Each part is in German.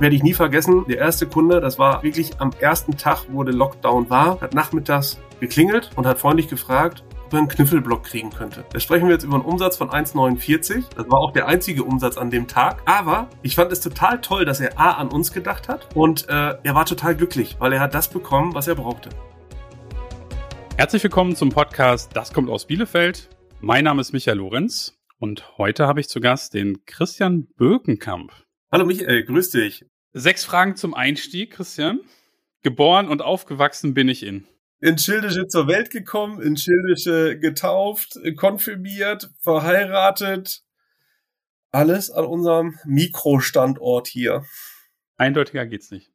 Werde ich nie vergessen, der erste Kunde, das war wirklich am ersten Tag, wo der Lockdown war, hat nachmittags geklingelt und hat freundlich gefragt, ob er einen Kniffelblock kriegen könnte. Da sprechen wir jetzt über einen Umsatz von 1,49. Das war auch der einzige Umsatz an dem Tag. Aber ich fand es total toll, dass er A an uns gedacht hat und äh, er war total glücklich, weil er hat das bekommen, was er brauchte. Herzlich willkommen zum Podcast Das kommt aus Bielefeld. Mein Name ist Michael Lorenz und heute habe ich zu Gast den Christian Bökenkamp. Hallo Michael, grüß dich. Sechs Fragen zum Einstieg, Christian. Geboren und aufgewachsen bin ich in. In Schildische zur Welt gekommen, in Schildische getauft, konfirmiert, verheiratet. Alles an unserem Mikrostandort hier. Eindeutiger geht's nicht.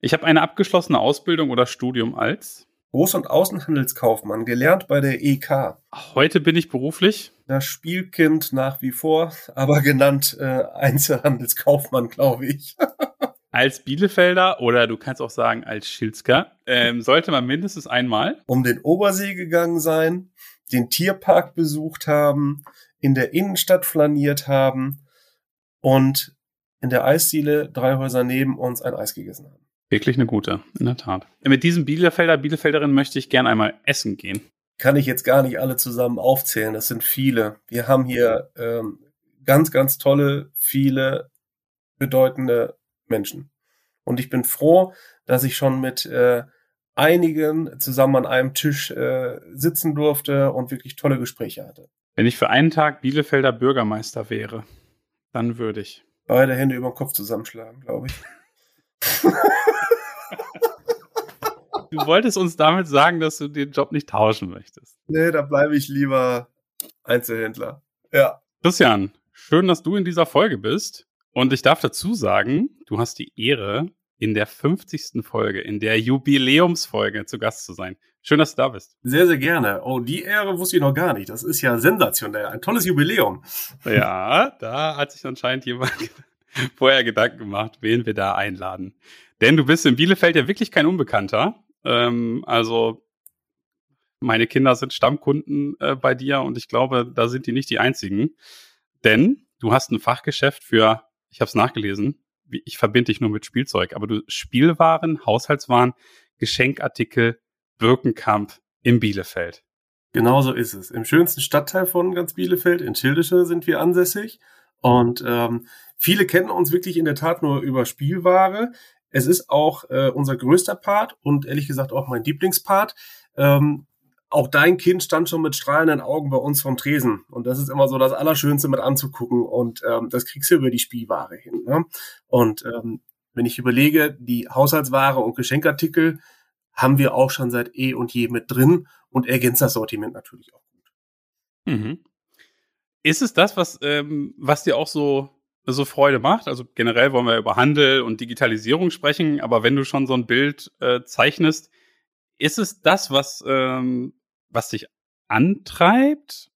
Ich habe eine abgeschlossene Ausbildung oder Studium als Groß- und Außenhandelskaufmann, gelernt bei der EK. Heute bin ich beruflich. Das Spielkind nach wie vor, aber genannt äh, Einzelhandelskaufmann, glaube ich. als Bielefelder oder du kannst auch sagen als Schilzker, ähm, sollte man mindestens einmal um den Obersee gegangen sein, den Tierpark besucht haben, in der Innenstadt flaniert haben und in der Eisdiele drei Häuser neben uns ein Eis gegessen haben. Wirklich eine gute, in der Tat. Mit diesem Bielefelder, Bielefelderin möchte ich gern einmal essen gehen. Kann ich jetzt gar nicht alle zusammen aufzählen. Das sind viele. Wir haben hier ähm, ganz, ganz tolle, viele bedeutende Menschen. Und ich bin froh, dass ich schon mit äh, einigen zusammen an einem Tisch äh, sitzen durfte und wirklich tolle Gespräche hatte. Wenn ich für einen Tag Bielefelder Bürgermeister wäre, dann würde ich. Beide Hände über den Kopf zusammenschlagen, glaube ich. Du wolltest uns damit sagen, dass du den Job nicht tauschen möchtest. Nee, da bleibe ich lieber Einzelhändler. Ja. Christian, schön, dass du in dieser Folge bist. Und ich darf dazu sagen, du hast die Ehre, in der 50. Folge, in der Jubiläumsfolge zu Gast zu sein. Schön, dass du da bist. Sehr, sehr gerne. Oh, die Ehre wusste ich noch gar nicht. Das ist ja sensationell. Ein tolles Jubiläum. Ja, da hat sich anscheinend jemand vorher Gedanken gemacht, wen wir da einladen. Denn du bist in Bielefeld ja wirklich kein Unbekannter. Ähm, also meine Kinder sind Stammkunden äh, bei dir und ich glaube, da sind die nicht die einzigen. Denn du hast ein Fachgeschäft für, ich habe es nachgelesen, ich verbinde dich nur mit Spielzeug, aber du Spielwaren, Haushaltswaren, Geschenkartikel, Birkenkamp in Bielefeld. Genauso ist es. Im schönsten Stadtteil von ganz Bielefeld, in Schildische, sind wir ansässig. Und ähm, viele kennen uns wirklich in der Tat nur über Spielware. Es ist auch äh, unser größter Part und ehrlich gesagt auch mein Lieblingspart. Ähm, auch dein Kind stand schon mit strahlenden Augen bei uns vom Tresen. Und das ist immer so das Allerschönste mit anzugucken. Und ähm, das kriegst du über die Spielware hin. Ne? Und ähm, wenn ich überlege, die Haushaltsware und Geschenkartikel haben wir auch schon seit eh und je mit drin und ergänzt das Sortiment natürlich auch gut. Mhm. Ist es das, was, ähm, was dir auch so so Freude macht. Also generell wollen wir über Handel und Digitalisierung sprechen, aber wenn du schon so ein Bild äh, zeichnest, ist es das, was, ähm, was dich antreibt?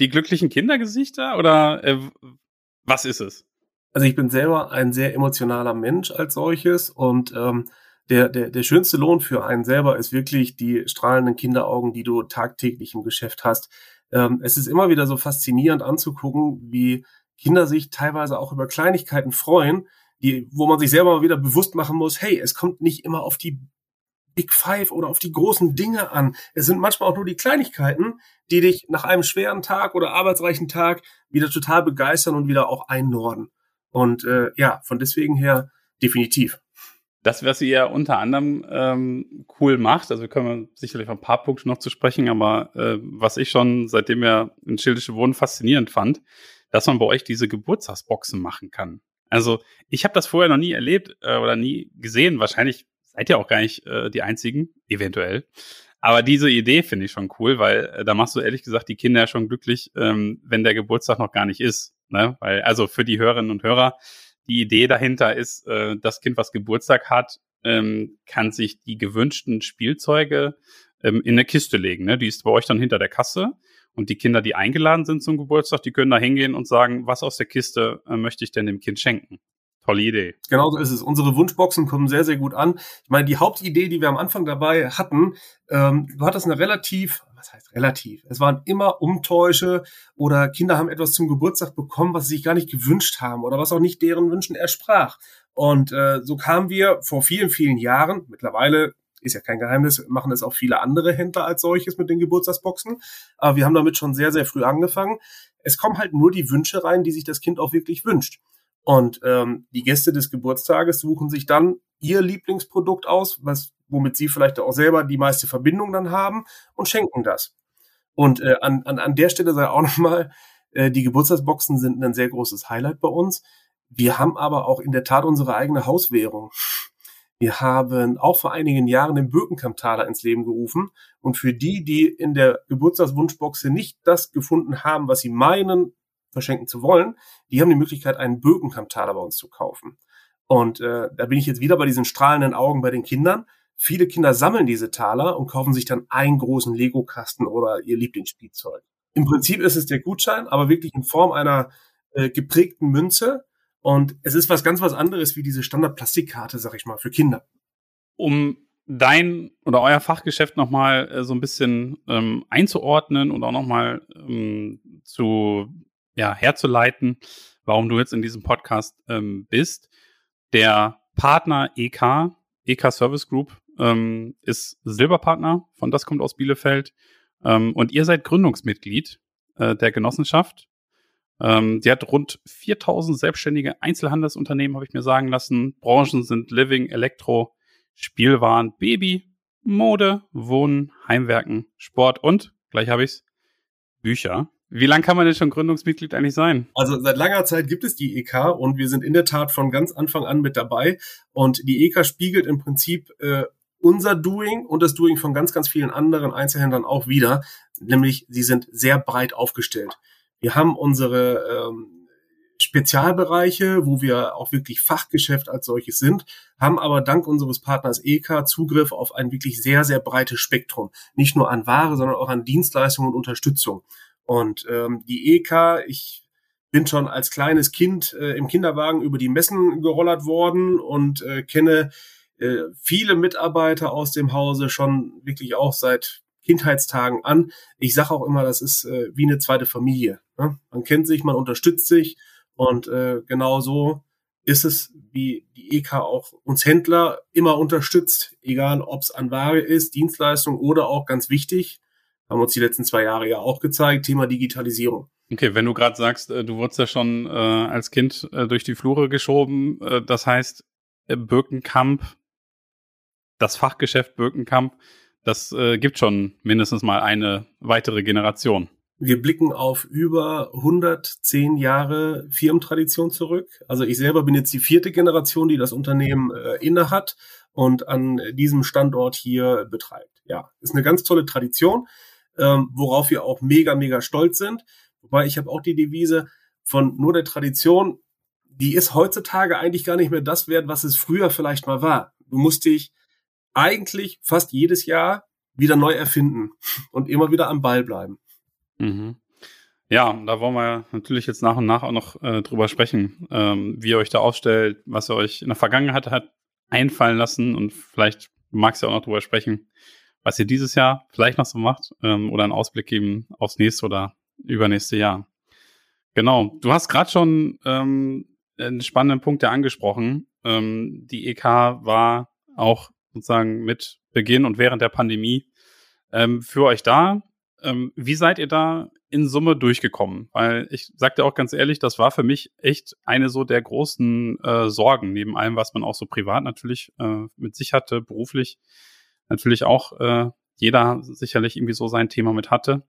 Die glücklichen Kindergesichter oder äh, was ist es? Also ich bin selber ein sehr emotionaler Mensch als solches und ähm, der, der, der schönste Lohn für einen selber ist wirklich die strahlenden Kinderaugen, die du tagtäglich im Geschäft hast. Ähm, es ist immer wieder so faszinierend anzugucken, wie Kinder sich teilweise auch über Kleinigkeiten freuen, die, wo man sich selber mal wieder bewusst machen muss, hey, es kommt nicht immer auf die Big Five oder auf die großen Dinge an. Es sind manchmal auch nur die Kleinigkeiten, die dich nach einem schweren Tag oder arbeitsreichen Tag wieder total begeistern und wieder auch einnorden. Und äh, ja, von deswegen her definitiv. Das, was ihr ja unter anderem ähm, cool macht, also wir können sicherlich auf ein paar Punkte noch zu sprechen, aber äh, was ich schon, seitdem wir in Schildische Wohnen faszinierend fand, dass man bei euch diese Geburtstagsboxen machen kann. Also ich habe das vorher noch nie erlebt äh, oder nie gesehen. Wahrscheinlich seid ihr auch gar nicht äh, die Einzigen, eventuell. Aber diese Idee finde ich schon cool, weil äh, da machst du ehrlich gesagt die Kinder schon glücklich, ähm, wenn der Geburtstag noch gar nicht ist. Ne? Weil, also für die Hörerinnen und Hörer, die Idee dahinter ist, äh, das Kind, was Geburtstag hat, ähm, kann sich die gewünschten Spielzeuge ähm, in eine Kiste legen. Ne? Die ist bei euch dann hinter der Kasse. Und die Kinder, die eingeladen sind zum Geburtstag, die können da hingehen und sagen, was aus der Kiste äh, möchte ich denn dem Kind schenken? Tolle Idee. Genau so ist es. Unsere Wunschboxen kommen sehr, sehr gut an. Ich meine, die Hauptidee, die wir am Anfang dabei hatten, ähm, du hattest eine relativ, was heißt relativ? Es waren immer Umtäusche oder Kinder haben etwas zum Geburtstag bekommen, was sie sich gar nicht gewünscht haben oder was auch nicht deren Wünschen ersprach. Und äh, so kamen wir vor vielen, vielen Jahren, mittlerweile ist ja kein Geheimnis, machen es auch viele andere Händler als solches mit den Geburtstagsboxen. Aber wir haben damit schon sehr, sehr früh angefangen. Es kommen halt nur die Wünsche rein, die sich das Kind auch wirklich wünscht. Und ähm, die Gäste des Geburtstages suchen sich dann ihr Lieblingsprodukt aus, was womit sie vielleicht auch selber die meiste Verbindung dann haben und schenken das. Und äh, an, an, an der Stelle sei auch nochmal, äh, die Geburtstagsboxen sind ein sehr großes Highlight bei uns. Wir haben aber auch in der Tat unsere eigene Hauswährung. Wir haben auch vor einigen Jahren den Birkenkamptaler ins Leben gerufen. Und für die, die in der Geburtstagswunschboxe nicht das gefunden haben, was sie meinen, verschenken zu wollen, die haben die Möglichkeit, einen Birkenkamptaler bei uns zu kaufen. Und äh, da bin ich jetzt wieder bei diesen strahlenden Augen bei den Kindern. Viele Kinder sammeln diese Taler und kaufen sich dann einen großen Lego-Kasten oder ihr Lieblingsspielzeug. Im Prinzip ist es der Gutschein, aber wirklich in Form einer äh, geprägten Münze. Und es ist was ganz was anderes wie diese Standard-Plastikkarte, sag ich mal, für Kinder. Um dein oder euer Fachgeschäft nochmal äh, so ein bisschen ähm, einzuordnen und auch nochmal ähm, zu ja, herzuleiten, warum du jetzt in diesem Podcast ähm, bist. Der Partner EK, EK Service Group, ähm, ist Silberpartner von Das kommt aus Bielefeld. Ähm, und ihr seid Gründungsmitglied äh, der Genossenschaft. Ähm, die hat rund 4000 selbstständige Einzelhandelsunternehmen, habe ich mir sagen lassen. Branchen sind Living, Elektro, Spielwaren, Baby, Mode, Wohnen, Heimwerken, Sport und, gleich habe ich's, Bücher. Wie lange kann man denn schon Gründungsmitglied eigentlich sein? Also seit langer Zeit gibt es die EK und wir sind in der Tat von ganz Anfang an mit dabei. Und die EK spiegelt im Prinzip äh, unser Doing und das Doing von ganz, ganz vielen anderen Einzelhändlern auch wieder. Nämlich, sie sind sehr breit aufgestellt. Wir haben unsere ähm, Spezialbereiche, wo wir auch wirklich Fachgeschäft als solches sind, haben aber dank unseres Partners EK Zugriff auf ein wirklich sehr, sehr breites Spektrum. Nicht nur an Ware, sondern auch an Dienstleistungen und Unterstützung. Und ähm, die EK, ich bin schon als kleines Kind äh, im Kinderwagen über die Messen gerollert worden und äh, kenne äh, viele Mitarbeiter aus dem Hause schon wirklich auch seit Kindheitstagen an. Ich sage auch immer, das ist äh, wie eine zweite Familie. Ne? Man kennt sich, man unterstützt sich und äh, genau so ist es, wie die EK auch uns Händler immer unterstützt, egal ob es an Ware ist, Dienstleistung oder auch ganz wichtig, haben uns die letzten zwei Jahre ja auch gezeigt, Thema Digitalisierung. Okay, wenn du gerade sagst, äh, du wurdest ja schon äh, als Kind äh, durch die Flure geschoben, äh, das heißt, äh, Birkenkamp, das Fachgeschäft Birkenkamp, das äh, gibt schon mindestens mal eine weitere Generation. Wir blicken auf über 110 Jahre Firmentradition zurück. Also ich selber bin jetzt die vierte Generation, die das Unternehmen äh, inne hat und an diesem Standort hier betreibt. Ja, ist eine ganz tolle Tradition ähm, worauf wir auch mega, mega stolz sind. Wobei ich habe auch die Devise von nur der Tradition, die ist heutzutage eigentlich gar nicht mehr das wert, was es früher vielleicht mal war. Du musst dich eigentlich fast jedes Jahr wieder neu erfinden und immer wieder am Ball bleiben. Mhm. Ja, da wollen wir natürlich jetzt nach und nach auch noch äh, drüber sprechen, ähm, wie ihr euch da aufstellt, was ihr euch in der Vergangenheit hat einfallen lassen und vielleicht magst du auch noch drüber sprechen, was ihr dieses Jahr vielleicht noch so macht ähm, oder einen Ausblick geben aufs nächste oder übernächste Jahr. Genau, du hast gerade schon ähm, einen spannenden Punkt ja angesprochen. Ähm, die EK war auch sozusagen mit Beginn und während der Pandemie ähm, für euch da. Ähm, wie seid ihr da in Summe durchgekommen? Weil ich sagte auch ganz ehrlich, das war für mich echt eine so der großen äh, Sorgen, neben allem, was man auch so privat natürlich äh, mit sich hatte, beruflich natürlich auch äh, jeder sicherlich irgendwie so sein Thema mit hatte.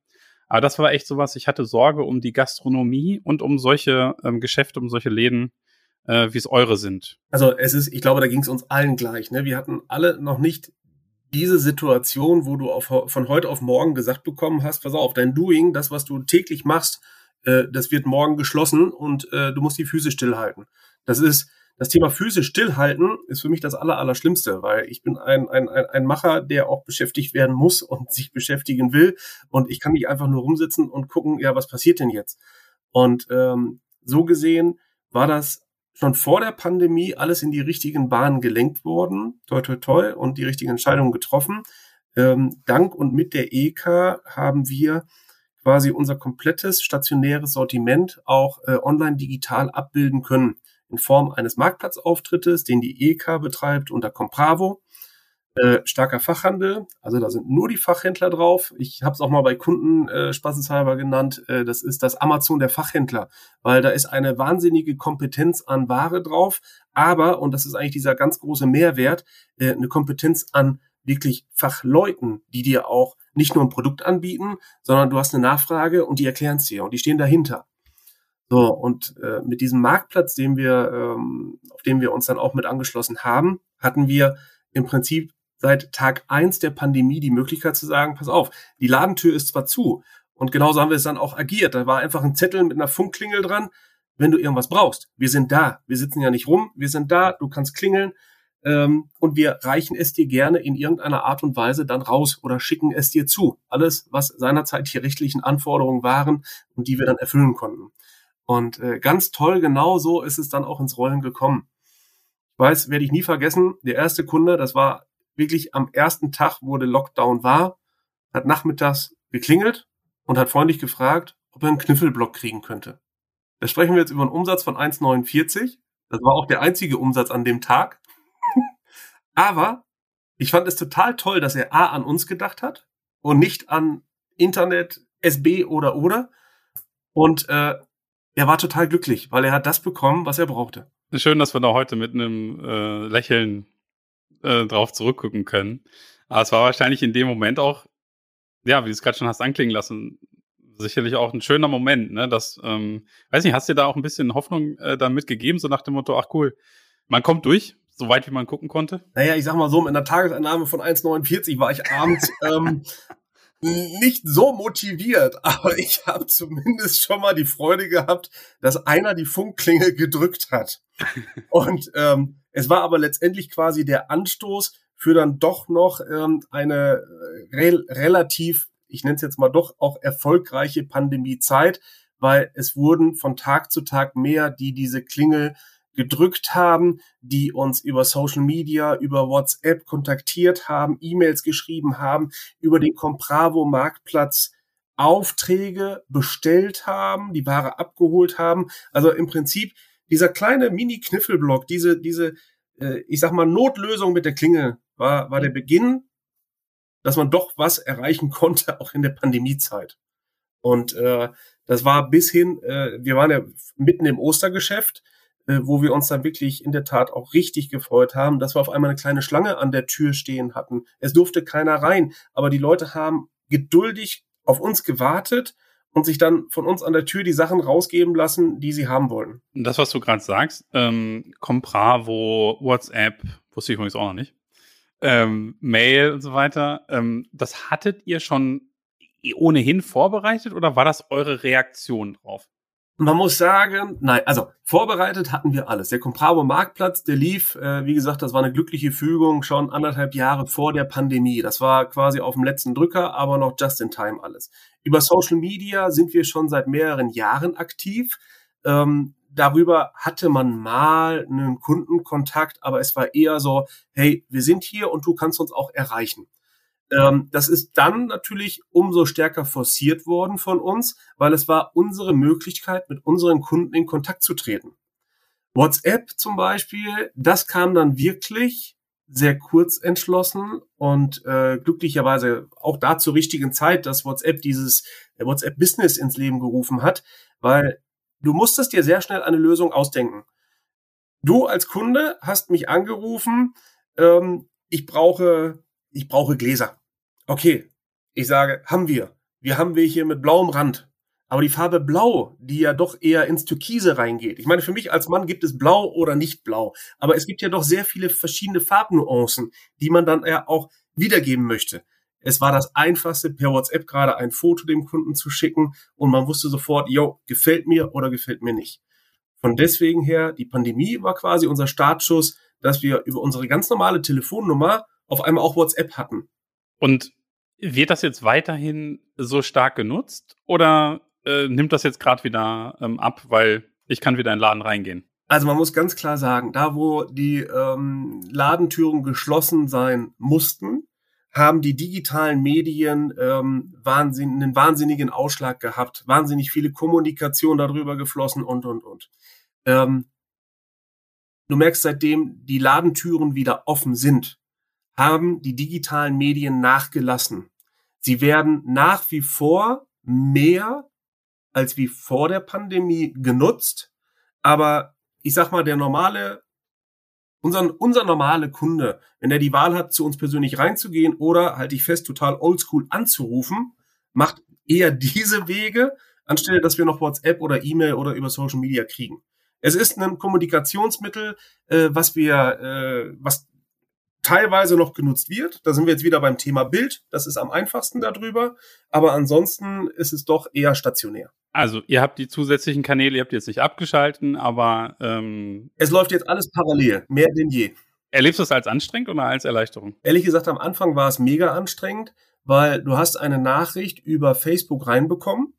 Aber das war echt sowas, ich hatte Sorge um die Gastronomie und um solche ähm, Geschäfte, um solche Läden, äh, wie es eure sind. Also es ist, ich glaube, da ging es uns allen gleich. Ne? Wir hatten alle noch nicht diese Situation, wo du auf, von heute auf morgen gesagt bekommen hast, pass auf, dein Doing, das, was du täglich machst, äh, das wird morgen geschlossen und äh, du musst die Füße stillhalten. Das ist, das Thema physisch stillhalten ist für mich das aller, aller Schlimmste, weil ich bin ein, ein, ein, ein Macher, der auch beschäftigt werden muss und sich beschäftigen will. Und ich kann nicht einfach nur rumsitzen und gucken, ja, was passiert denn jetzt? Und ähm, so gesehen war das schon vor der Pandemie alles in die richtigen Bahnen gelenkt worden, toi toi toi, und die richtigen Entscheidungen getroffen. Ähm, dank und mit der EK haben wir quasi unser komplettes stationäres Sortiment auch äh, online digital abbilden können in Form eines Marktplatzauftrittes, den die EK betreibt unter Compravo. Äh, starker Fachhandel, also da sind nur die Fachhändler drauf. Ich habe es auch mal bei Kunden äh, spaßeshalber genannt, äh, das ist das Amazon der Fachhändler, weil da ist eine wahnsinnige Kompetenz an Ware drauf, aber, und das ist eigentlich dieser ganz große Mehrwert, äh, eine Kompetenz an wirklich Fachleuten, die dir auch nicht nur ein Produkt anbieten, sondern du hast eine Nachfrage und die erklären es dir und die stehen dahinter. So, und äh, mit diesem Marktplatz, den wir, ähm, auf dem wir uns dann auch mit angeschlossen haben, hatten wir im Prinzip seit Tag eins der Pandemie die Möglichkeit zu sagen, pass auf, die Ladentür ist zwar zu, und genauso haben wir es dann auch agiert. Da war einfach ein Zettel mit einer Funkklingel dran, wenn du irgendwas brauchst. Wir sind da. Wir sitzen ja nicht rum. Wir sind da. Du kannst klingeln. Ähm, und wir reichen es dir gerne in irgendeiner Art und Weise dann raus oder schicken es dir zu. Alles, was seinerzeit die rechtlichen Anforderungen waren und die wir dann erfüllen konnten. Und äh, ganz toll, genau so ist es dann auch ins Rollen gekommen. Ich weiß, werde ich nie vergessen, der erste Kunde, das war wirklich am ersten Tag, wo der Lockdown war, hat nachmittags geklingelt und hat freundlich gefragt, ob er einen Kniffelblock kriegen könnte. Da sprechen wir jetzt über einen Umsatz von 1,49. Das war auch der einzige Umsatz an dem Tag. Aber ich fand es total toll, dass er A an uns gedacht hat und nicht an Internet, SB oder oder. Und äh, er war total glücklich, weil er hat das bekommen, was er brauchte. Schön, dass wir da heute mit einem äh, Lächeln äh, drauf zurückgucken können. Aber es war wahrscheinlich in dem Moment auch, ja, wie du es gerade schon hast anklingen lassen, sicherlich auch ein schöner Moment, ne? Das, ähm, weiß nicht, hast du dir da auch ein bisschen Hoffnung äh, dann mitgegeben, so nach dem Motto, ach cool, man kommt durch, so weit wie man gucken konnte? Naja, ich sag mal so, mit einer Tagesannahme von 1,49 war ich abends ähm, nicht so motiviert, aber ich habe zumindest schon mal die Freude gehabt, dass einer die Funkklingel gedrückt hat. Und ähm, es war aber letztendlich quasi der Anstoß für dann doch noch ähm, eine äh, re relativ, ich nenne es jetzt mal doch auch erfolgreiche Pandemiezeit, weil es wurden von Tag zu Tag mehr, die diese Klingel gedrückt haben, die uns über Social Media, über WhatsApp kontaktiert haben, E-Mails geschrieben haben, über den Compravo Marktplatz Aufträge bestellt haben, die Ware abgeholt haben. Also im Prinzip dieser kleine Mini-Kniffelblock, diese, diese, äh, ich sag mal, Notlösung mit der Klinge war, war der Beginn, dass man doch was erreichen konnte, auch in der Pandemiezeit. Und äh, das war bis hin, äh, wir waren ja mitten im Ostergeschäft, äh, wo wir uns dann wirklich in der Tat auch richtig gefreut haben, dass wir auf einmal eine kleine Schlange an der Tür stehen hatten. Es durfte keiner rein, aber die Leute haben geduldig auf uns gewartet und sich dann von uns an der Tür die Sachen rausgeben lassen, die sie haben wollen. Das, was du gerade sagst, ähm, Compravo, WhatsApp, wusste ich übrigens auch noch nicht, ähm, Mail und so weiter, ähm, das hattet ihr schon ohnehin vorbereitet oder war das eure Reaktion drauf? Man muss sagen, nein, also vorbereitet hatten wir alles. Der Compravo Marktplatz, der lief, äh, wie gesagt, das war eine glückliche Fügung schon anderthalb Jahre vor der Pandemie. Das war quasi auf dem letzten Drücker, aber noch just in time alles. Über Social Media sind wir schon seit mehreren Jahren aktiv. Ähm, darüber hatte man mal einen Kundenkontakt, aber es war eher so, hey, wir sind hier und du kannst uns auch erreichen. Ähm, das ist dann natürlich umso stärker forciert worden von uns, weil es war unsere Möglichkeit, mit unseren Kunden in Kontakt zu treten. WhatsApp zum Beispiel, das kam dann wirklich sehr kurz entschlossen und äh, glücklicherweise auch da zur richtigen Zeit, dass WhatsApp dieses äh, WhatsApp Business ins Leben gerufen hat, weil du musstest dir sehr schnell eine Lösung ausdenken. Du als Kunde hast mich angerufen, ähm, ich brauche ich brauche Gläser. Okay, ich sage, haben wir. Wir haben welche mit blauem Rand. Aber die Farbe Blau, die ja doch eher ins Türkise reingeht. Ich meine, für mich als Mann gibt es Blau oder nicht Blau. Aber es gibt ja doch sehr viele verschiedene Farbnuancen, die man dann ja auch wiedergeben möchte. Es war das einfachste, per WhatsApp gerade ein Foto dem Kunden zu schicken und man wusste sofort, yo, gefällt mir oder gefällt mir nicht. Von deswegen her, die Pandemie war quasi unser Startschuss, dass wir über unsere ganz normale Telefonnummer auf einmal auch WhatsApp hatten. Und wird das jetzt weiterhin so stark genutzt oder äh, nimmt das jetzt gerade wieder ähm, ab, weil ich kann wieder in den Laden reingehen? Also man muss ganz klar sagen, da wo die ähm, Ladentüren geschlossen sein mussten, haben die digitalen Medien ähm, wahnsinn, einen wahnsinnigen Ausschlag gehabt, wahnsinnig viele Kommunikation darüber geflossen und, und, und. Ähm, du merkst, seitdem die Ladentüren wieder offen sind, haben die digitalen Medien nachgelassen. Sie werden nach wie vor mehr als wie vor der Pandemie genutzt, aber ich sag mal, der normale unser, unser normale Kunde, wenn er die Wahl hat, zu uns persönlich reinzugehen oder, halte ich fest, total oldschool anzurufen, macht eher diese Wege, anstelle, dass wir noch WhatsApp oder E-Mail oder über Social Media kriegen. Es ist ein Kommunikationsmittel, äh, was wir, äh, was teilweise noch genutzt wird. Da sind wir jetzt wieder beim Thema Bild. Das ist am einfachsten darüber. Aber ansonsten ist es doch eher stationär. Also ihr habt die zusätzlichen Kanäle, ihr habt jetzt nicht abgeschalten, aber ähm, es läuft jetzt alles parallel, mehr denn je. Erlebst du es als anstrengend oder als Erleichterung? Ehrlich gesagt, am Anfang war es mega anstrengend, weil du hast eine Nachricht über Facebook reinbekommen,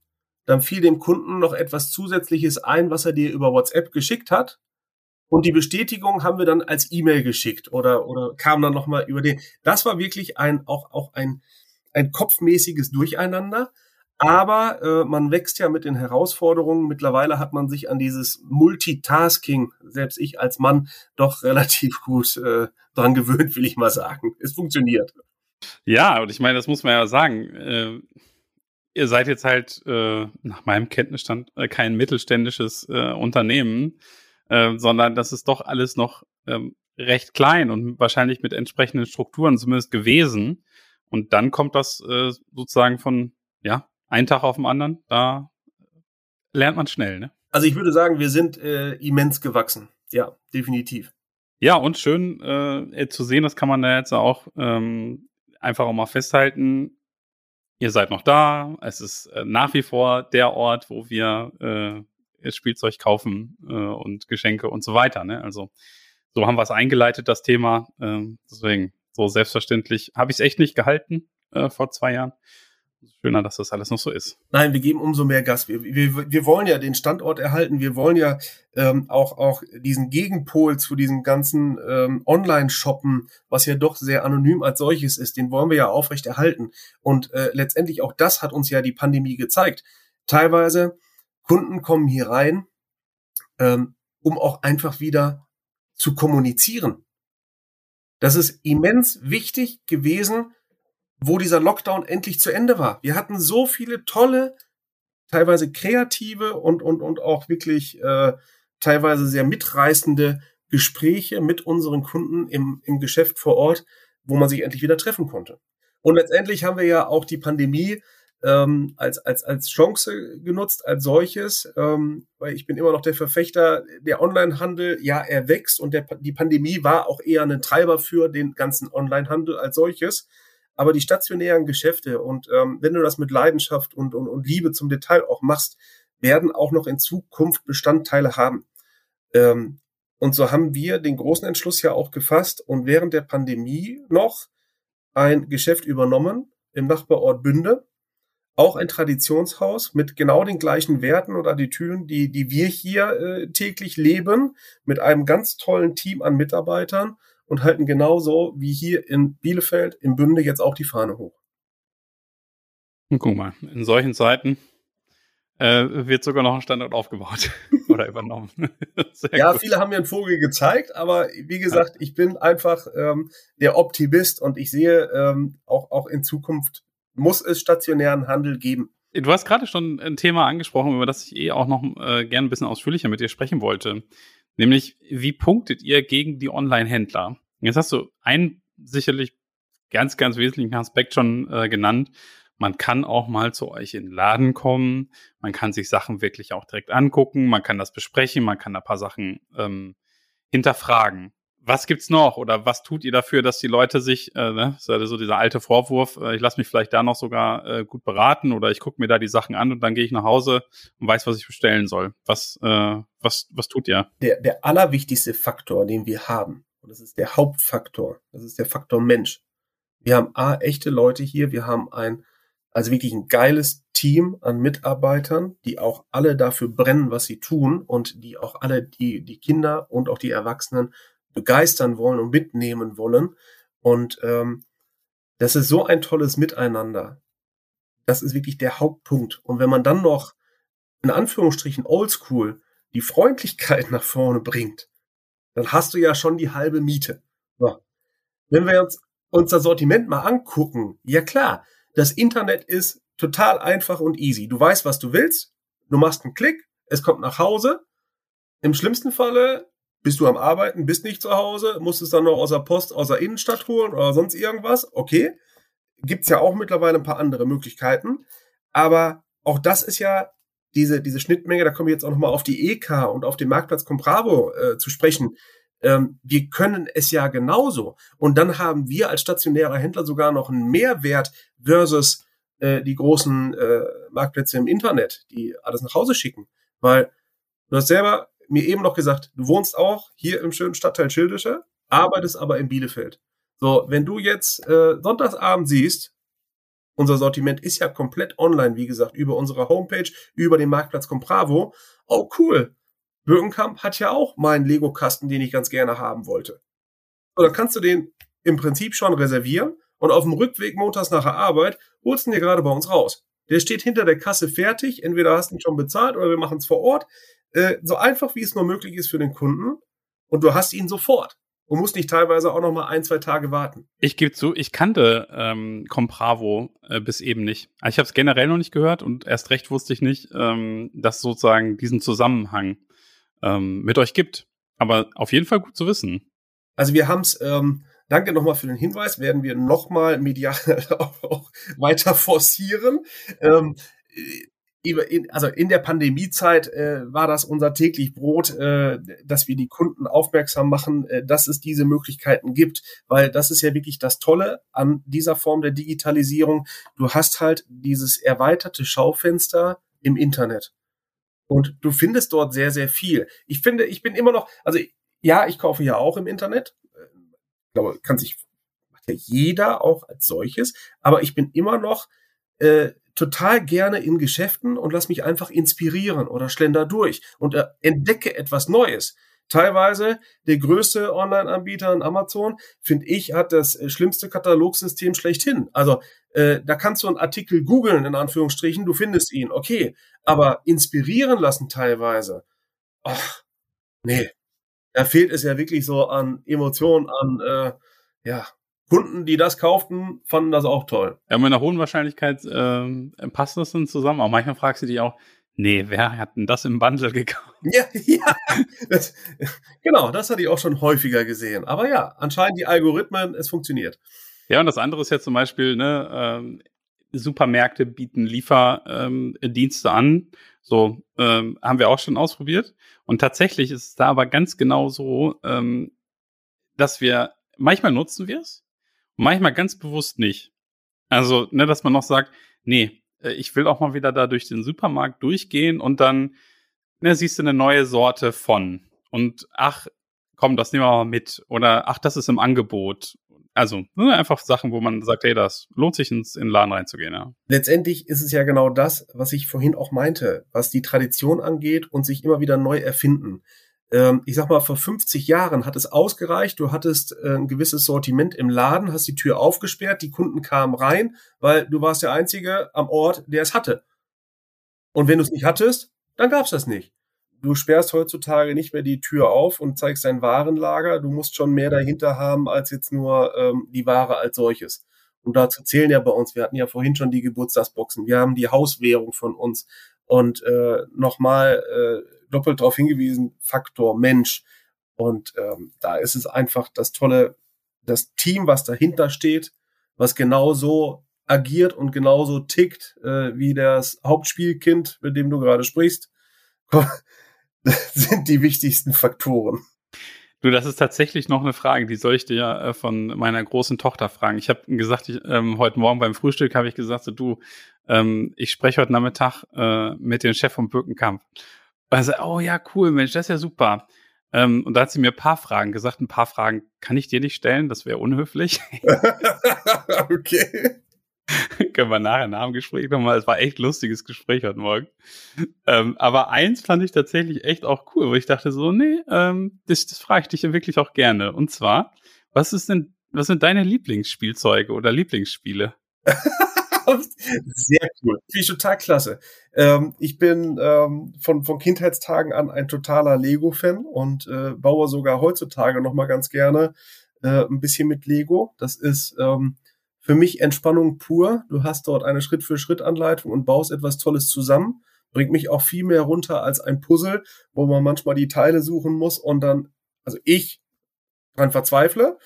dann fiel dem Kunden noch etwas Zusätzliches ein, was er dir über WhatsApp geschickt hat. Und die Bestätigung haben wir dann als E-Mail geschickt oder, oder kam dann nochmal über den. Das war wirklich ein, auch, auch ein, ein kopfmäßiges Durcheinander. Aber äh, man wächst ja mit den Herausforderungen. Mittlerweile hat man sich an dieses Multitasking, selbst ich als Mann, doch relativ gut äh, dran gewöhnt, will ich mal sagen. Es funktioniert. Ja, und ich meine, das muss man ja sagen. Äh, ihr seid jetzt halt äh, nach meinem Kenntnisstand äh, kein mittelständisches äh, Unternehmen, äh, sondern das ist doch alles noch ähm, recht klein und wahrscheinlich mit entsprechenden Strukturen zumindest gewesen. Und dann kommt das äh, sozusagen von ja, einen Tag auf den anderen, da lernt man schnell, ne? Also ich würde sagen, wir sind äh, immens gewachsen. Ja, definitiv. Ja, und schön äh, zu sehen, das kann man da jetzt auch ähm, einfach auch mal festhalten. Ihr seid noch da. Es ist äh, nach wie vor der Ort, wo wir äh, Spielzeug kaufen äh, und Geschenke und so weiter. Ne? Also so haben wir es eingeleitet, das Thema. Äh, deswegen so selbstverständlich habe ich es echt nicht gehalten äh, vor zwei Jahren schöner, dass das alles noch so ist. Nein, wir geben umso mehr Gas. Wir, wir, wir wollen ja den Standort erhalten. Wir wollen ja ähm, auch, auch diesen Gegenpol zu diesem ganzen ähm, Online-Shoppen, was ja doch sehr anonym als solches ist, den wollen wir ja aufrecht erhalten. Und äh, letztendlich auch das hat uns ja die Pandemie gezeigt. Teilweise Kunden kommen hier rein, ähm, um auch einfach wieder zu kommunizieren. Das ist immens wichtig gewesen, wo dieser Lockdown endlich zu Ende war. Wir hatten so viele tolle, teilweise kreative und, und, und auch wirklich äh, teilweise sehr mitreißende Gespräche mit unseren Kunden im, im Geschäft vor Ort, wo man sich endlich wieder treffen konnte. Und letztendlich haben wir ja auch die Pandemie ähm, als, als, als Chance genutzt, als solches, ähm, weil ich bin immer noch der Verfechter, der Onlinehandel, ja, er wächst und der, die Pandemie war auch eher ein Treiber für den ganzen Onlinehandel als solches. Aber die stationären Geschäfte und ähm, wenn du das mit Leidenschaft und, und, und Liebe zum Detail auch machst, werden auch noch in Zukunft Bestandteile haben. Ähm, und so haben wir den großen Entschluss ja auch gefasst und während der Pandemie noch ein Geschäft übernommen im Nachbarort Bünde. Auch ein Traditionshaus mit genau den gleichen Werten und Attitüden, die, die wir hier äh, täglich leben, mit einem ganz tollen Team an Mitarbeitern und halten genauso wie hier in Bielefeld, im Bünde jetzt auch die Fahne hoch. Und guck mal, in solchen Zeiten äh, wird sogar noch ein Standort aufgebaut oder übernommen. ja, gut. viele haben mir einen Vogel gezeigt, aber wie gesagt, ja. ich bin einfach ähm, der Optimist und ich sehe ähm, auch, auch in Zukunft muss es stationären Handel geben. Du hast gerade schon ein Thema angesprochen, über das ich eh auch noch äh, gerne ein bisschen ausführlicher mit dir sprechen wollte. Nämlich, wie punktet ihr gegen die Online-Händler? Jetzt hast du einen sicherlich ganz, ganz wesentlichen Aspekt schon äh, genannt. Man kann auch mal zu euch in den Laden kommen. Man kann sich Sachen wirklich auch direkt angucken. Man kann das besprechen. Man kann ein paar Sachen ähm, hinterfragen was gibt's noch oder was tut ihr dafür, dass die Leute sich, äh, ne, so dieser alte Vorwurf, äh, ich lasse mich vielleicht da noch sogar äh, gut beraten oder ich gucke mir da die Sachen an und dann gehe ich nach Hause und weiß, was ich bestellen soll. Was, äh, was, was tut ihr? Der, der allerwichtigste Faktor, den wir haben, und das ist der Hauptfaktor, das ist der Faktor Mensch. Wir haben A, echte Leute hier, wir haben ein, also wirklich ein geiles Team an Mitarbeitern, die auch alle dafür brennen, was sie tun und die auch alle die, die Kinder und auch die Erwachsenen begeistern wollen und mitnehmen wollen. Und ähm, Das ist so ein tolles Miteinander. Das ist wirklich der Hauptpunkt. Und wenn man dann noch in Anführungsstrichen oldschool die Freundlichkeit nach vorne bringt, dann hast du ja schon die halbe Miete. So. Wenn wir uns unser Sortiment mal angucken, ja klar, das Internet ist total einfach und easy. Du weißt, was du willst, du machst einen Klick, es kommt nach Hause. Im schlimmsten Falle bist du am Arbeiten, bist nicht zu Hause, musst es dann noch aus der Post, aus der Innenstadt holen oder sonst irgendwas. Okay. Gibt's ja auch mittlerweile ein paar andere Möglichkeiten. Aber auch das ist ja diese, diese Schnittmenge, da komme ich jetzt auch nochmal auf die EK und auf den Marktplatz Compravo äh, zu sprechen. Ähm, wir können es ja genauso. Und dann haben wir als stationärer Händler sogar noch einen Mehrwert versus äh, die großen äh, Marktplätze im Internet, die alles nach Hause schicken. Weil du hast selber mir eben noch gesagt, du wohnst auch hier im schönen Stadtteil Schildische, arbeitest aber in Bielefeld. So, wenn du jetzt äh, Sonntagsabend siehst, unser Sortiment ist ja komplett online, wie gesagt, über unsere Homepage, über den Marktplatz Compravo. Oh, cool. Birkenkamp hat ja auch meinen Lego-Kasten, den ich ganz gerne haben wollte. Und dann kannst du den im Prinzip schon reservieren und auf dem Rückweg montags nach der Arbeit holst du ihn dir gerade bei uns raus. Der steht hinter der Kasse fertig. Entweder hast du ihn schon bezahlt oder wir machen es vor Ort. Äh, so einfach wie es nur möglich ist für den Kunden. Und du hast ihn sofort und musst nicht teilweise auch noch mal ein, zwei Tage warten. Ich gebe zu, ich kannte ähm, Compravo äh, bis eben nicht. Also ich habe es generell noch nicht gehört und erst recht wusste ich nicht, ähm, dass sozusagen diesen Zusammenhang ähm, mit euch gibt. Aber auf jeden Fall gut zu wissen. Also wir haben es, ähm, danke nochmal für den Hinweis, werden wir nochmal medial auch, weiter forcieren. Ähm, also in der Pandemiezeit äh, war das unser täglich Brot, äh, dass wir die Kunden aufmerksam machen, äh, dass es diese Möglichkeiten gibt, weil das ist ja wirklich das Tolle an dieser Form der Digitalisierung. Du hast halt dieses erweiterte Schaufenster im Internet. Und du findest dort sehr, sehr viel. Ich finde, ich bin immer noch, also ja, ich kaufe ja auch im Internet. Ich glaube, kann sich macht ja jeder auch als solches, aber ich bin immer noch äh, total gerne in Geschäften und lass mich einfach inspirieren oder schlender durch und äh, entdecke etwas Neues. Teilweise der größte Online-Anbieter in Amazon, finde ich, hat das äh, schlimmste Katalogsystem schlechthin. Also äh, da kannst du einen Artikel googeln, in Anführungsstrichen, du findest ihn, okay. Aber inspirieren lassen teilweise, ach, nee. Da fehlt es ja wirklich so an Emotionen, an, äh, ja, Kunden, die das kauften, fanden das auch toll. Ja, mit einer hohen Wahrscheinlichkeit äh, passt das dann zusammen. Aber manchmal fragst du dich auch, nee, wer hat denn das im Bundle gekauft? Ja, ja. Das, genau, das hatte ich auch schon häufiger gesehen. Aber ja, anscheinend die Algorithmen, es funktioniert. Ja, und das andere ist ja zum Beispiel, ne, ähm, Supermärkte bieten Lieferdienste ähm, an. So ähm, haben wir auch schon ausprobiert. Und tatsächlich ist es da aber ganz genau so, ähm, dass wir manchmal nutzen wir es, manchmal ganz bewusst nicht. Also, ne, dass man noch sagt, nee, äh, ich will auch mal wieder da durch den Supermarkt durchgehen und dann ne, siehst du eine neue Sorte von. Und ach, komm, das nehmen wir mal mit. Oder ach, das ist im Angebot. Also ne, einfach Sachen, wo man sagt, hey, das lohnt sich ins in den Laden reinzugehen. Ja. Letztendlich ist es ja genau das, was ich vorhin auch meinte, was die Tradition angeht und sich immer wieder neu erfinden ich sag mal, vor 50 Jahren hat es ausgereicht, du hattest äh, ein gewisses Sortiment im Laden, hast die Tür aufgesperrt, die Kunden kamen rein, weil du warst der Einzige am Ort, der es hatte. Und wenn du es nicht hattest, dann gab's das nicht. Du sperrst heutzutage nicht mehr die Tür auf und zeigst dein Warenlager. Du musst schon mehr dahinter haben als jetzt nur ähm, die Ware als solches. Und dazu zählen ja bei uns, wir hatten ja vorhin schon die Geburtstagsboxen, wir haben die Hauswährung von uns. Und äh, nochmal äh, doppelt darauf hingewiesen, Faktor Mensch. Und ähm, da ist es einfach das tolle, das Team, was dahinter steht, was genauso agiert und genauso tickt äh, wie das Hauptspielkind, mit dem du gerade sprichst, sind die wichtigsten Faktoren. Du, das ist tatsächlich noch eine Frage, die soll ich dir ja äh, von meiner großen Tochter fragen. Ich habe gesagt, ich, ähm, heute Morgen beim Frühstück habe ich gesagt, so, du, ähm, ich spreche heute Nachmittag äh, mit dem Chef vom Birkenkamp. Also, oh ja, cool, Mensch, das ist ja super. Ähm, und da hat sie mir ein paar Fragen gesagt. Ein paar Fragen kann ich dir nicht stellen, das wäre unhöflich. okay. Können wir nachher nach dem Gespräch nochmal. Es war echt lustiges Gespräch heute Morgen. Ähm, aber eins fand ich tatsächlich echt auch cool, wo ich dachte so, nee, ähm, das, das frage ich dich ja wirklich auch gerne. Und zwar, was ist denn was sind deine Lieblingsspielzeuge oder Lieblingsspiele? Sehr cool. Finde ich total klasse. Ähm, ich bin ähm, von, von Kindheitstagen an ein totaler Lego-Fan und äh, baue sogar heutzutage noch mal ganz gerne äh, ein bisschen mit Lego. Das ist ähm, für mich Entspannung pur. Du hast dort eine Schritt-für-Schritt-Anleitung und baust etwas Tolles zusammen. Bringt mich auch viel mehr runter als ein Puzzle, wo man manchmal die Teile suchen muss und dann, also ich dran verzweifle.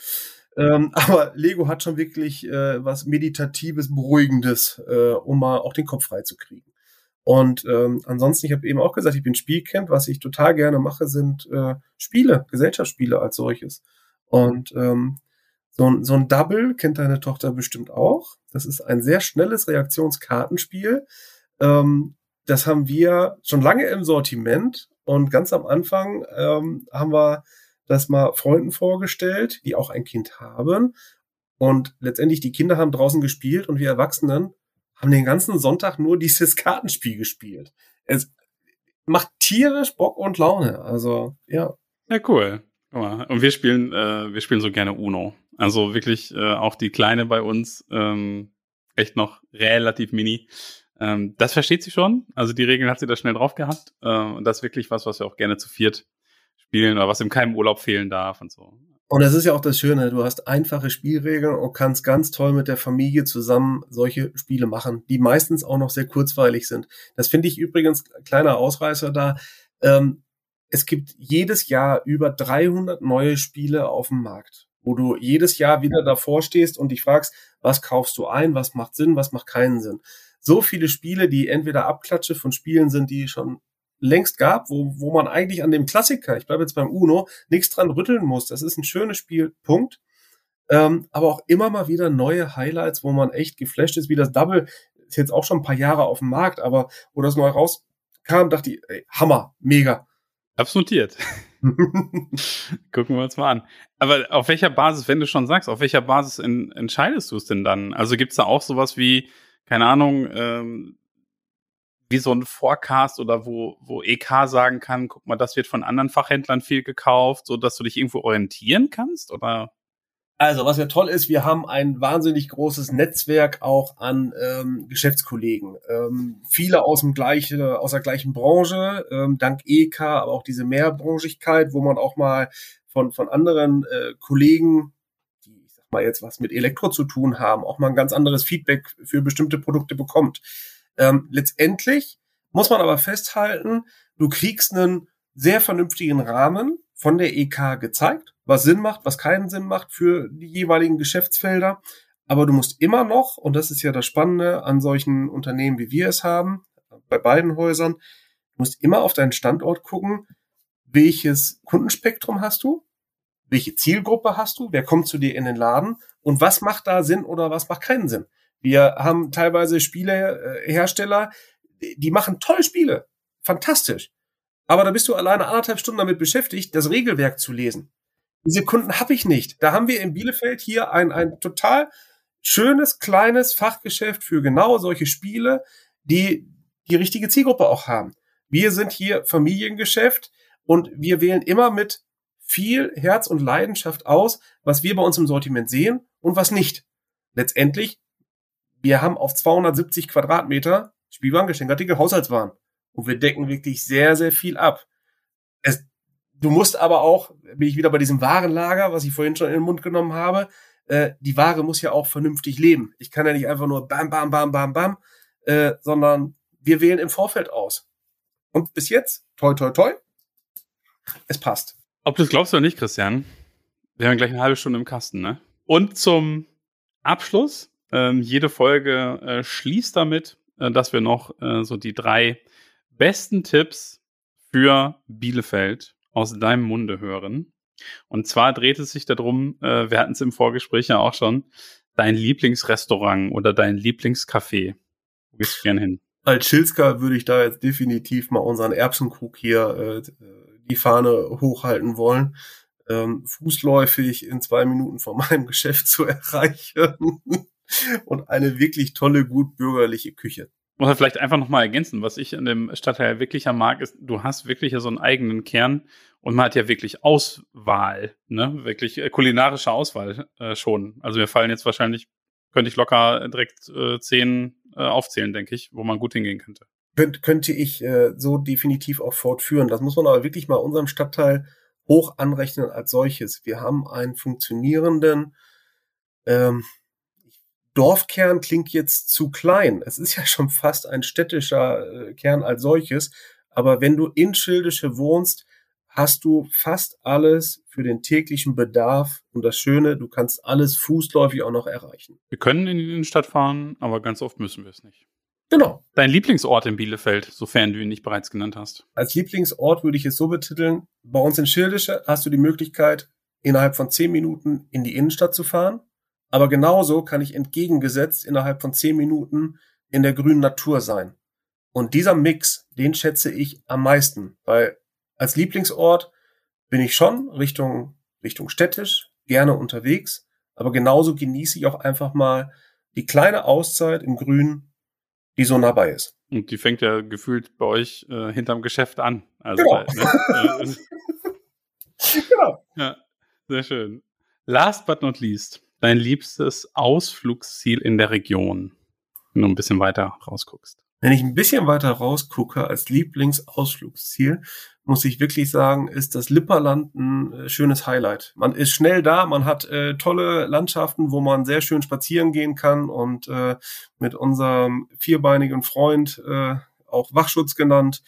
Ähm, aber Lego hat schon wirklich äh, was Meditatives, Beruhigendes, äh, um mal auch den Kopf frei zu kriegen. Und ähm, ansonsten, ich habe eben auch gesagt, ich bin Spielkind. Was ich total gerne mache, sind äh, Spiele, Gesellschaftsspiele als solches. Und ähm, so, ein so ein Double kennt deine Tochter bestimmt auch. Das ist ein sehr schnelles Reaktionskartenspiel. Ähm, das haben wir schon lange im Sortiment und ganz am Anfang ähm, haben wir das mal Freunden vorgestellt, die auch ein Kind haben. Und letztendlich die Kinder haben draußen gespielt und wir Erwachsenen haben den ganzen Sonntag nur dieses Kartenspiel gespielt. Es macht tierisch Bock und Laune. Also, ja. Ja, cool. Und wir spielen, äh, wir spielen so gerne Uno. Also wirklich äh, auch die Kleine bei uns, ähm, echt noch relativ mini. Ähm, das versteht sie schon. Also die Regeln hat sie da schnell drauf gehabt. Äh, und das ist wirklich was, was wir auch gerne zu viert spielen oder was in keinem Urlaub fehlen darf und so. Und das ist ja auch das Schöne, du hast einfache Spielregeln und kannst ganz toll mit der Familie zusammen solche Spiele machen, die meistens auch noch sehr kurzweilig sind. Das finde ich übrigens, kleiner Ausreißer da, ähm, es gibt jedes Jahr über 300 neue Spiele auf dem Markt, wo du jedes Jahr wieder davor stehst und dich fragst, was kaufst du ein, was macht Sinn, was macht keinen Sinn. So viele Spiele, die entweder Abklatsche von Spielen sind, die schon längst gab, wo, wo man eigentlich an dem Klassiker, ich bleibe jetzt beim Uno, nichts dran rütteln muss. Das ist ein schönes Spiel, Punkt. Ähm, aber auch immer mal wieder neue Highlights, wo man echt geflasht ist, wie das Double, ist jetzt auch schon ein paar Jahre auf dem Markt, aber wo das neu rauskam, dachte ich, ey, Hammer, mega. Hab's notiert. Gucken wir uns mal an. Aber auf welcher Basis, wenn du schon sagst, auf welcher Basis in, entscheidest du es denn dann? Also gibt's da auch sowas wie, keine Ahnung, ähm, wie so ein Forecast oder wo, wo EK sagen kann, guck mal, das wird von anderen Fachhändlern viel gekauft, so dass du dich irgendwo orientieren kannst oder? Also, was ja toll ist, wir haben ein wahnsinnig großes Netzwerk auch an ähm, Geschäftskollegen. Ähm, viele aus dem gleichen, aus der gleichen Branche, ähm, dank EK, aber auch diese Mehrbranchigkeit, wo man auch mal von, von anderen äh, Kollegen, die, ich sag mal jetzt was mit Elektro zu tun haben, auch mal ein ganz anderes Feedback für bestimmte Produkte bekommt. Ähm, letztendlich muss man aber festhalten, du kriegst einen sehr vernünftigen Rahmen von der EK gezeigt, was Sinn macht, was keinen Sinn macht für die jeweiligen Geschäftsfelder. Aber du musst immer noch, und das ist ja das Spannende an solchen Unternehmen, wie wir es haben, bei beiden Häusern, du musst immer auf deinen Standort gucken, welches Kundenspektrum hast du, welche Zielgruppe hast du, wer kommt zu dir in den Laden und was macht da Sinn oder was macht keinen Sinn. Wir haben teilweise Spielehersteller, die machen tolle Spiele. Fantastisch. Aber da bist du alleine anderthalb Stunden damit beschäftigt, das Regelwerk zu lesen. Diese Kunden habe ich nicht. Da haben wir in Bielefeld hier ein, ein total schönes, kleines Fachgeschäft für genau solche Spiele, die die richtige Zielgruppe auch haben. Wir sind hier Familiengeschäft und wir wählen immer mit viel Herz und Leidenschaft aus, was wir bei uns im Sortiment sehen und was nicht. Letztendlich wir haben auf 270 Quadratmeter Spielwaren, Geschenkartikel, Haushaltswaren. Und wir decken wirklich sehr, sehr viel ab. Es, du musst aber auch, bin ich wieder bei diesem Warenlager, was ich vorhin schon in den Mund genommen habe, äh, die Ware muss ja auch vernünftig leben. Ich kann ja nicht einfach nur bam, bam, bam, bam, bam, äh, sondern wir wählen im Vorfeld aus. Und bis jetzt, toi, toi, toi, es passt. Ob du es glaubst oder nicht, Christian, wir haben gleich eine halbe Stunde im Kasten, ne? Und zum Abschluss ähm, jede Folge äh, schließt damit, äh, dass wir noch äh, so die drei besten Tipps für Bielefeld aus deinem Munde hören. Und zwar dreht es sich darum, äh, wir hatten es im Vorgespräch ja auch schon, dein Lieblingsrestaurant oder dein Lieblingscafé. Wo gehst du gern hin? Als Schilsker würde ich da jetzt definitiv mal unseren Erbsenkrug hier äh, die Fahne hochhalten wollen. Ähm, fußläufig in zwei Minuten von meinem Geschäft zu erreichen und eine wirklich tolle, gut bürgerliche Küche. Muss man vielleicht einfach nochmal ergänzen, was ich an dem Stadtteil wirklich am mag, ist, du hast wirklich so einen eigenen Kern Und man hat ja wirklich Auswahl, ne? Wirklich äh, kulinarische Auswahl äh, schon. Also mir fallen jetzt wahrscheinlich, könnte ich locker direkt äh, zehn äh, aufzählen, denke ich, wo man gut hingehen könnte. Könnt, könnte ich äh, so definitiv auch fortführen. Das muss man aber wirklich mal unserem Stadtteil hoch anrechnen als solches. Wir haben einen funktionierenden ähm, Dorfkern klingt jetzt zu klein. Es ist ja schon fast ein städtischer äh, Kern als solches. Aber wenn du in Schildische wohnst, hast du fast alles für den täglichen Bedarf. Und das Schöne, du kannst alles fußläufig auch noch erreichen. Wir können in die Innenstadt fahren, aber ganz oft müssen wir es nicht. Genau. Dein Lieblingsort in Bielefeld, sofern du ihn nicht bereits genannt hast. Als Lieblingsort würde ich es so betiteln. Bei uns in Schildische hast du die Möglichkeit, innerhalb von zehn Minuten in die Innenstadt zu fahren. Aber genauso kann ich entgegengesetzt innerhalb von zehn Minuten in der grünen Natur sein. Und dieser Mix, den schätze ich am meisten, weil als Lieblingsort bin ich schon Richtung, Richtung städtisch, gerne unterwegs, aber genauso genieße ich auch einfach mal die kleine Auszeit im Grün, die so nah bei ist. Und die fängt ja gefühlt bei euch äh, hinterm Geschäft an. Also genau. Bei, ne? genau. Ja, sehr schön. Last but not least, dein liebstes Ausflugsziel in der Region, wenn du ein bisschen weiter rausguckst? Wenn ich ein bisschen weiter rausgucke als Lieblingsausflugsziel, muss ich wirklich sagen, ist das Lipperland ein äh, schönes Highlight. Man ist schnell da, man hat äh, tolle Landschaften, wo man sehr schön spazieren gehen kann und äh, mit unserem vierbeinigen Freund, äh, auch Wachschutz genannt,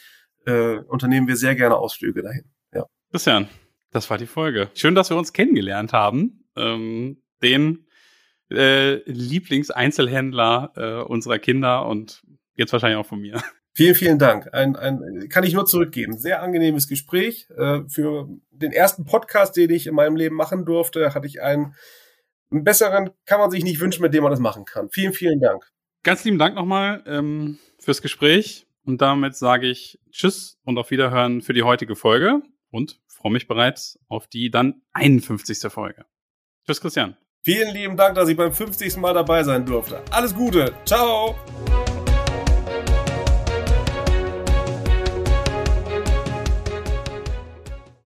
äh, unternehmen wir sehr gerne Ausflüge dahin. Ja. Christian, das war die Folge. Schön, dass wir uns kennengelernt haben. Ähm, den äh, Lieblingseinzelhändler äh, unserer Kinder und jetzt wahrscheinlich auch von mir. Vielen, vielen Dank. Ein, ein, kann ich nur zurückgeben. Sehr angenehmes Gespräch. Äh, für den ersten Podcast, den ich in meinem Leben machen durfte, hatte ich einen, einen besseren, kann man sich nicht wünschen, mit dem man das machen kann. Vielen, vielen Dank. Ganz lieben Dank nochmal ähm, fürs Gespräch. Und damit sage ich Tschüss und auf Wiederhören für die heutige Folge und freue mich bereits auf die dann 51. Folge. Tschüss, Christian. Vielen lieben Dank, dass ich beim 50. Mal dabei sein durfte. Alles Gute. Ciao.